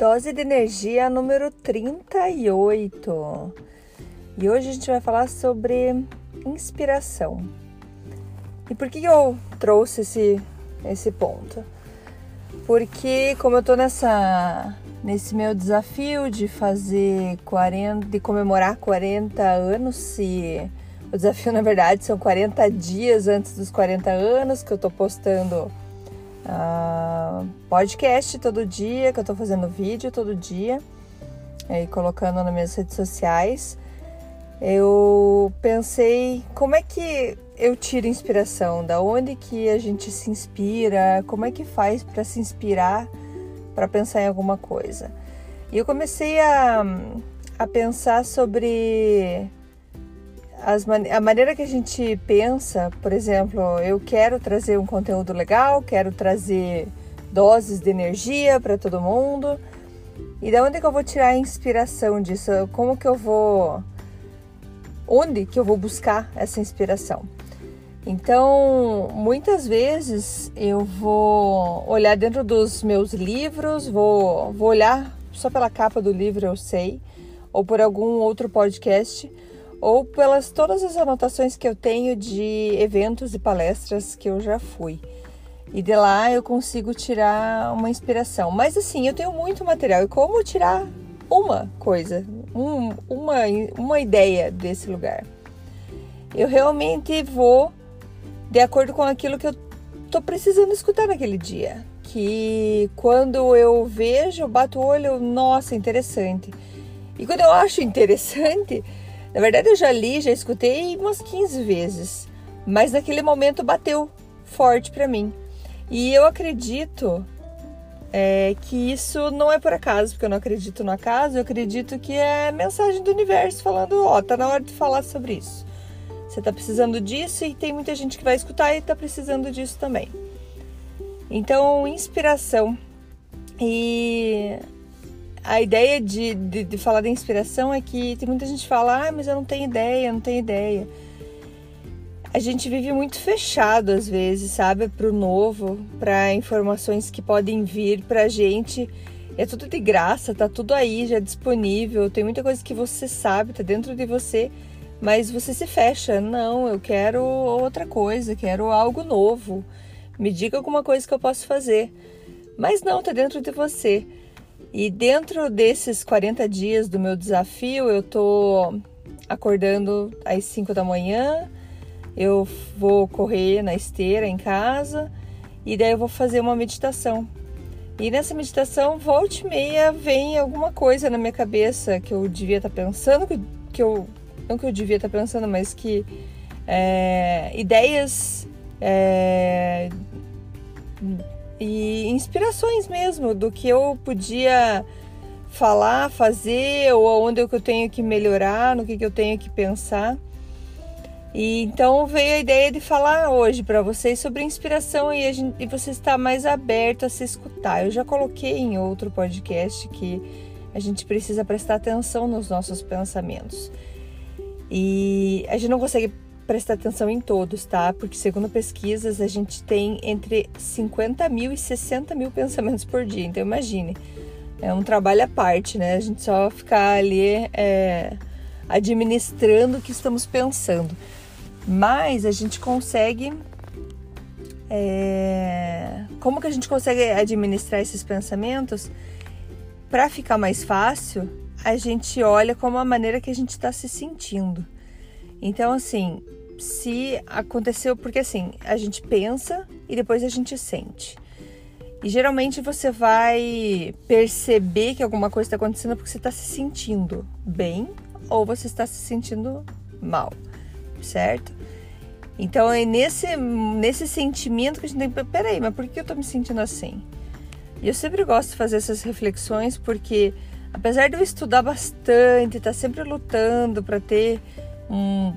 Dose de energia número 38. E hoje a gente vai falar sobre inspiração. E por que eu trouxe esse, esse ponto? Porque como eu tô nessa nesse meu desafio de fazer 40, de comemorar 40 anos, e o desafio na verdade são 40 dias antes dos 40 anos que eu tô postando uh, podcast todo dia, que eu tô fazendo vídeo todo dia e colocando nas minhas redes sociais. Eu pensei como é que eu tiro inspiração, da onde que a gente se inspira, como é que faz para se inspirar para pensar em alguma coisa. E eu comecei a, a pensar sobre as, a maneira que a gente pensa, por exemplo, eu quero trazer um conteúdo legal, quero trazer doses de energia para todo mundo. E da onde que eu vou tirar a inspiração disso? Como que eu vou onde que eu vou buscar essa inspiração? Então, muitas vezes eu vou olhar dentro dos meus livros, vou, vou olhar só pela capa do livro, eu sei, ou por algum outro podcast, ou pelas todas as anotações que eu tenho de eventos e palestras que eu já fui. E de lá eu consigo tirar uma inspiração. Mas assim, eu tenho muito material. E como tirar uma coisa, um, uma, uma ideia desse lugar? Eu realmente vou de acordo com aquilo que eu tô precisando escutar naquele dia. Que quando eu vejo, bato o olho, nossa, interessante. E quando eu acho interessante, na verdade eu já li, já escutei umas 15 vezes, mas naquele momento bateu forte para mim. E eu acredito é, que isso não é por acaso, porque eu não acredito no acaso, eu acredito que é mensagem do universo falando, ó, oh, tá na hora de falar sobre isso. Você está precisando disso e tem muita gente que vai escutar e está precisando disso também. Então, inspiração. E a ideia de, de, de, falar da inspiração é que tem muita gente que fala, ah, mas eu não tenho ideia, não tenho ideia. A gente vive muito fechado às vezes, sabe, para o novo, para informações que podem vir para a gente. É tudo de graça, tá tudo aí já disponível. Tem muita coisa que você sabe, tá dentro de você mas você se fecha. Não, eu quero outra coisa, quero algo novo. Me diga alguma coisa que eu posso fazer. Mas não, tá dentro de você. E dentro desses 40 dias do meu desafio, eu tô acordando às 5 da manhã, eu vou correr na esteira em casa e daí eu vou fazer uma meditação. E nessa meditação, volte e meia, vem alguma coisa na minha cabeça que eu devia estar tá pensando, que eu não que eu devia estar pensando, mas que é, ideias é, e inspirações mesmo do que eu podia falar, fazer, ou onde eu tenho que melhorar, no que, que eu tenho que pensar. E então veio a ideia de falar hoje para vocês sobre inspiração e, gente, e você está mais aberto a se escutar. Eu já coloquei em outro podcast que a gente precisa prestar atenção nos nossos pensamentos. E a gente não consegue prestar atenção em todos, tá? Porque segundo pesquisas, a gente tem entre 50 mil e 60 mil pensamentos por dia. Então imagine, é um trabalho à parte, né? A gente só ficar ali é, administrando o que estamos pensando. Mas a gente consegue. É, como que a gente consegue administrar esses pensamentos? Para ficar mais fácil, a gente olha como a maneira que a gente está se sentindo. Então, assim, se aconteceu, porque assim, a gente pensa e depois a gente sente. E geralmente você vai perceber que alguma coisa está acontecendo porque você está se sentindo bem ou você está se sentindo mal. certo? Então é nesse, nesse sentimento que a gente tem. Peraí, mas por que eu tô me sentindo assim? E eu sempre gosto de fazer essas reflexões porque, apesar de eu estudar bastante, estar tá sempre lutando para ter um.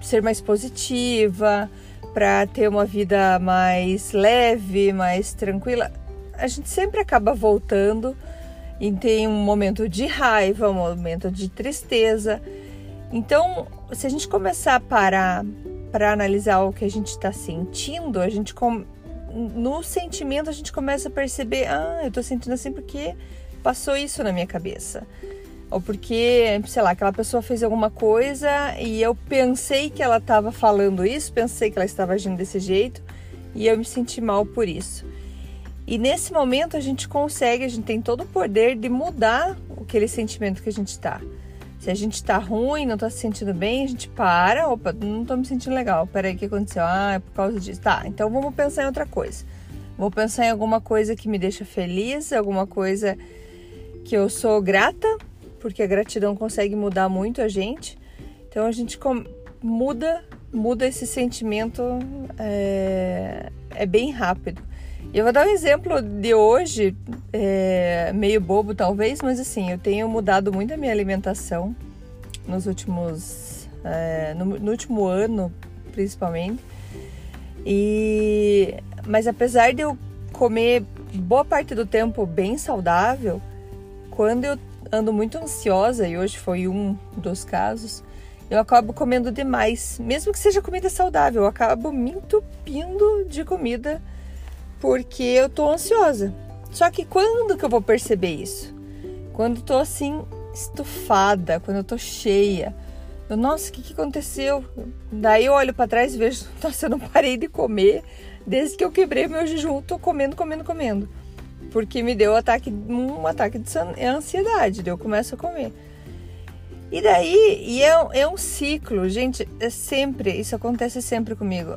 Ser mais positiva, para ter uma vida mais leve, mais tranquila, a gente sempre acaba voltando e tem um momento de raiva, um momento de tristeza. Então, se a gente começar a parar para analisar o que a gente está sentindo, a gente com... no sentimento a gente começa a perceber, ah, eu estou sentindo assim porque passou isso na minha cabeça. Ou porque, sei lá, aquela pessoa fez alguma coisa e eu pensei que ela estava falando isso, pensei que ela estava agindo desse jeito e eu me senti mal por isso. E nesse momento a gente consegue, a gente tem todo o poder de mudar aquele sentimento que a gente está. Se a gente tá ruim, não tá se sentindo bem, a gente para, opa, não tô me sentindo legal. Peraí, o que aconteceu? Ah, é por causa disso. Tá, então vamos pensar em outra coisa. Vou pensar em alguma coisa que me deixa feliz, alguma coisa que eu sou grata, porque a gratidão consegue mudar muito a gente. Então a gente muda, muda esse sentimento é, é bem rápido. Eu vou dar um exemplo de hoje, é, meio bobo talvez, mas assim, eu tenho mudado muito a minha alimentação nos últimos. É, no, no, último ano, principalmente. E, mas apesar de eu comer boa parte do tempo bem saudável, quando eu ando muito ansiosa, e hoje foi um dos casos, eu acabo comendo demais. Mesmo que seja comida saudável, eu acabo me entupindo de comida porque eu tô ansiosa. Só que quando que eu vou perceber isso? Quando tô assim estufada, quando eu tô cheia. Eu, nossa, o que, que aconteceu? Daí eu olho para trás e vejo, nossa, eu não parei de comer desde que eu quebrei meu jejum, tô comendo, comendo, comendo. Porque me deu ataque, um ataque de ansiedade, daí eu começo a comer. E daí, e é, é um ciclo, gente, é sempre, isso acontece sempre comigo.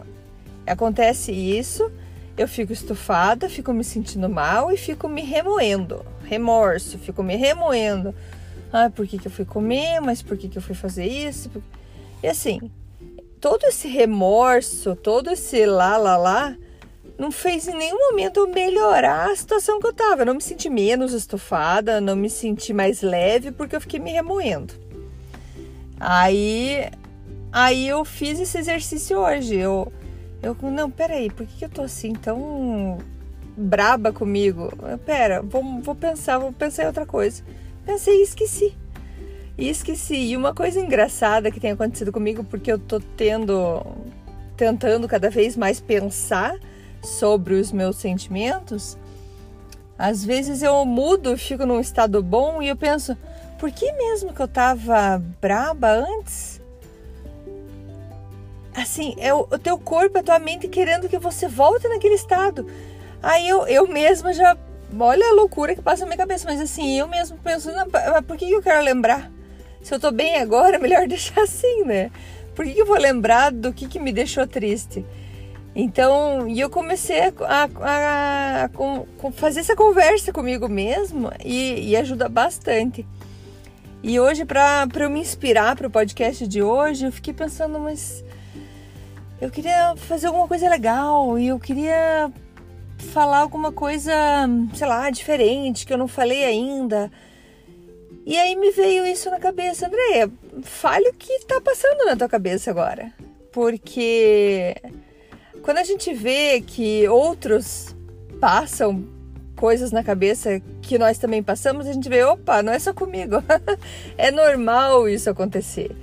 Acontece isso, eu fico estufada, fico me sentindo mal e fico me remoendo. Remorso, fico me remoendo. Ah, por que, que eu fui comer? Mas por que, que eu fui fazer isso? E assim, todo esse remorso, todo esse lá, lá, lá, não fez em nenhum momento melhorar a situação que eu tava. Eu não me senti menos estufada, não me senti mais leve porque eu fiquei me remoendo. Aí, aí eu fiz esse exercício hoje. Eu eu, não, peraí, por que eu tô assim tão braba comigo? Pera, vou, vou pensar, vou pensar em outra coisa. Pensei e esqueci. E esqueci. E uma coisa engraçada que tem acontecido comigo, porque eu tô tendo, tentando cada vez mais pensar sobre os meus sentimentos, às vezes eu mudo, fico num estado bom e eu penso, por que mesmo que eu tava braba antes? assim, é o, teu corpo, a tua mente querendo que você volte naquele estado. Aí eu, eu mesma já. Olha a loucura que passa na minha cabeça, mas assim, eu mesmo penso, por que eu quero lembrar? Se eu tô bem agora, melhor deixar assim, né? Por que eu vou lembrar do que, que me deixou triste? Então, e eu comecei a, a, a, a fazer essa conversa comigo mesmo e, e ajuda bastante. E hoje, para eu me inspirar para o podcast de hoje, eu fiquei pensando, mas eu queria fazer alguma coisa legal e eu queria falar alguma coisa, sei lá, diferente que eu não falei ainda. E aí me veio isso na cabeça, Andréia, fale o que tá passando na tua cabeça agora. Porque quando a gente vê que outros passam coisas na cabeça que nós também passamos, a gente vê, opa, não é só comigo. é normal isso acontecer.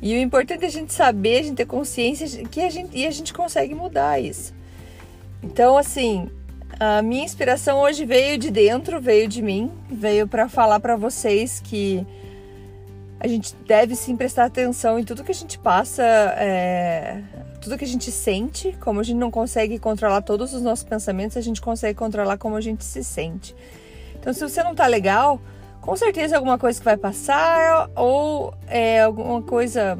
E o importante é a gente saber, a gente ter consciência que a gente e a gente consegue mudar isso. Então, assim, a minha inspiração hoje veio de dentro, veio de mim, veio para falar para vocês que a gente deve sim prestar atenção em tudo que a gente passa, é, tudo que a gente sente. Como a gente não consegue controlar todos os nossos pensamentos, a gente consegue controlar como a gente se sente. Então, se você não tá legal, com certeza alguma coisa que vai passar ou é alguma coisa,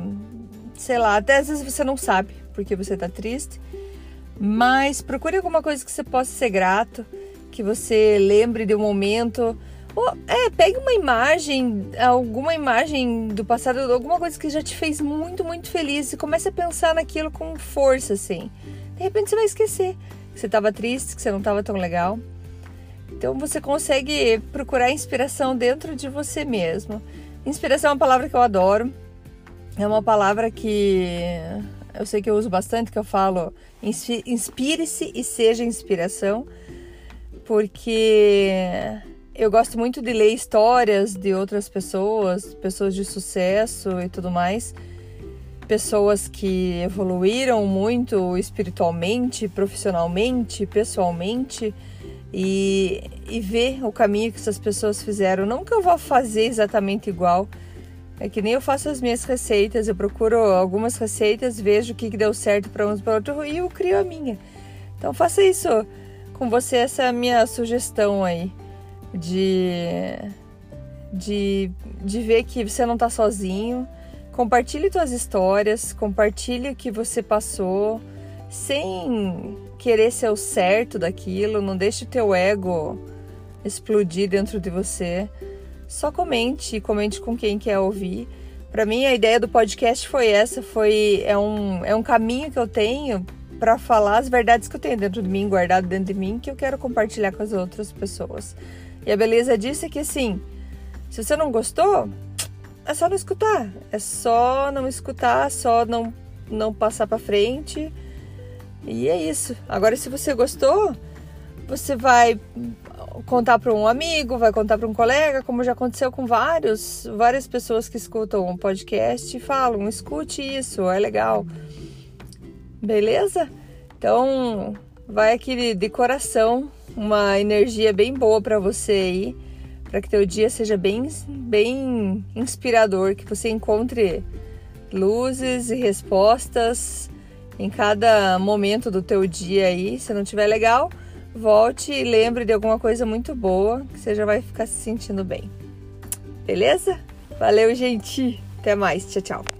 sei lá, até às vezes você não sabe porque você tá triste, mas procure alguma coisa que você possa ser grato, que você lembre de um momento É, pegue uma imagem, alguma imagem do passado, alguma coisa que já te fez muito, muito feliz e comece a pensar naquilo com força, assim. De repente você vai esquecer que você estava triste, que você não estava tão legal. Então você consegue procurar inspiração dentro de você mesmo. Inspiração é uma palavra que eu adoro. É uma palavra que eu sei que eu uso bastante, que eu falo inspire-se e seja inspiração, porque eu gosto muito de ler histórias de outras pessoas, pessoas de sucesso e tudo mais, pessoas que evoluíram muito espiritualmente, profissionalmente, pessoalmente. E, e ver o caminho que essas pessoas fizeram. Não que eu vá fazer exatamente igual, é que nem eu faço as minhas receitas, eu procuro algumas receitas, vejo o que, que deu certo para uns para outros e eu crio a minha. Então faça isso com você, essa é a minha sugestão aí de, de, de ver que você não está sozinho. Compartilhe suas histórias, compartilhe o que você passou, sem querer ser o certo daquilo, não deixe o teu ego explodir dentro de você. Só comente, comente com quem quer ouvir. Para mim a ideia do podcast foi essa, foi é um, é um caminho que eu tenho para falar as verdades que eu tenho dentro de mim, guardado dentro de mim, que eu quero compartilhar com as outras pessoas. E a beleza disso é que assim, se você não gostou, é só não escutar. É só não escutar, só não, não passar para frente. E é isso. Agora, se você gostou, você vai contar para um amigo, vai contar para um colega, como já aconteceu com vários, várias pessoas que escutam um podcast e falam: escute isso, é legal. Beleza? Então, vai aqui de coração uma energia bem boa para você aí, para que teu dia seja bem, bem inspirador, que você encontre luzes e respostas em cada momento do teu dia aí. Se não tiver legal, volte e lembre de alguma coisa muito boa, que você já vai ficar se sentindo bem. Beleza? Valeu, gente. Até mais. Tchau, tchau.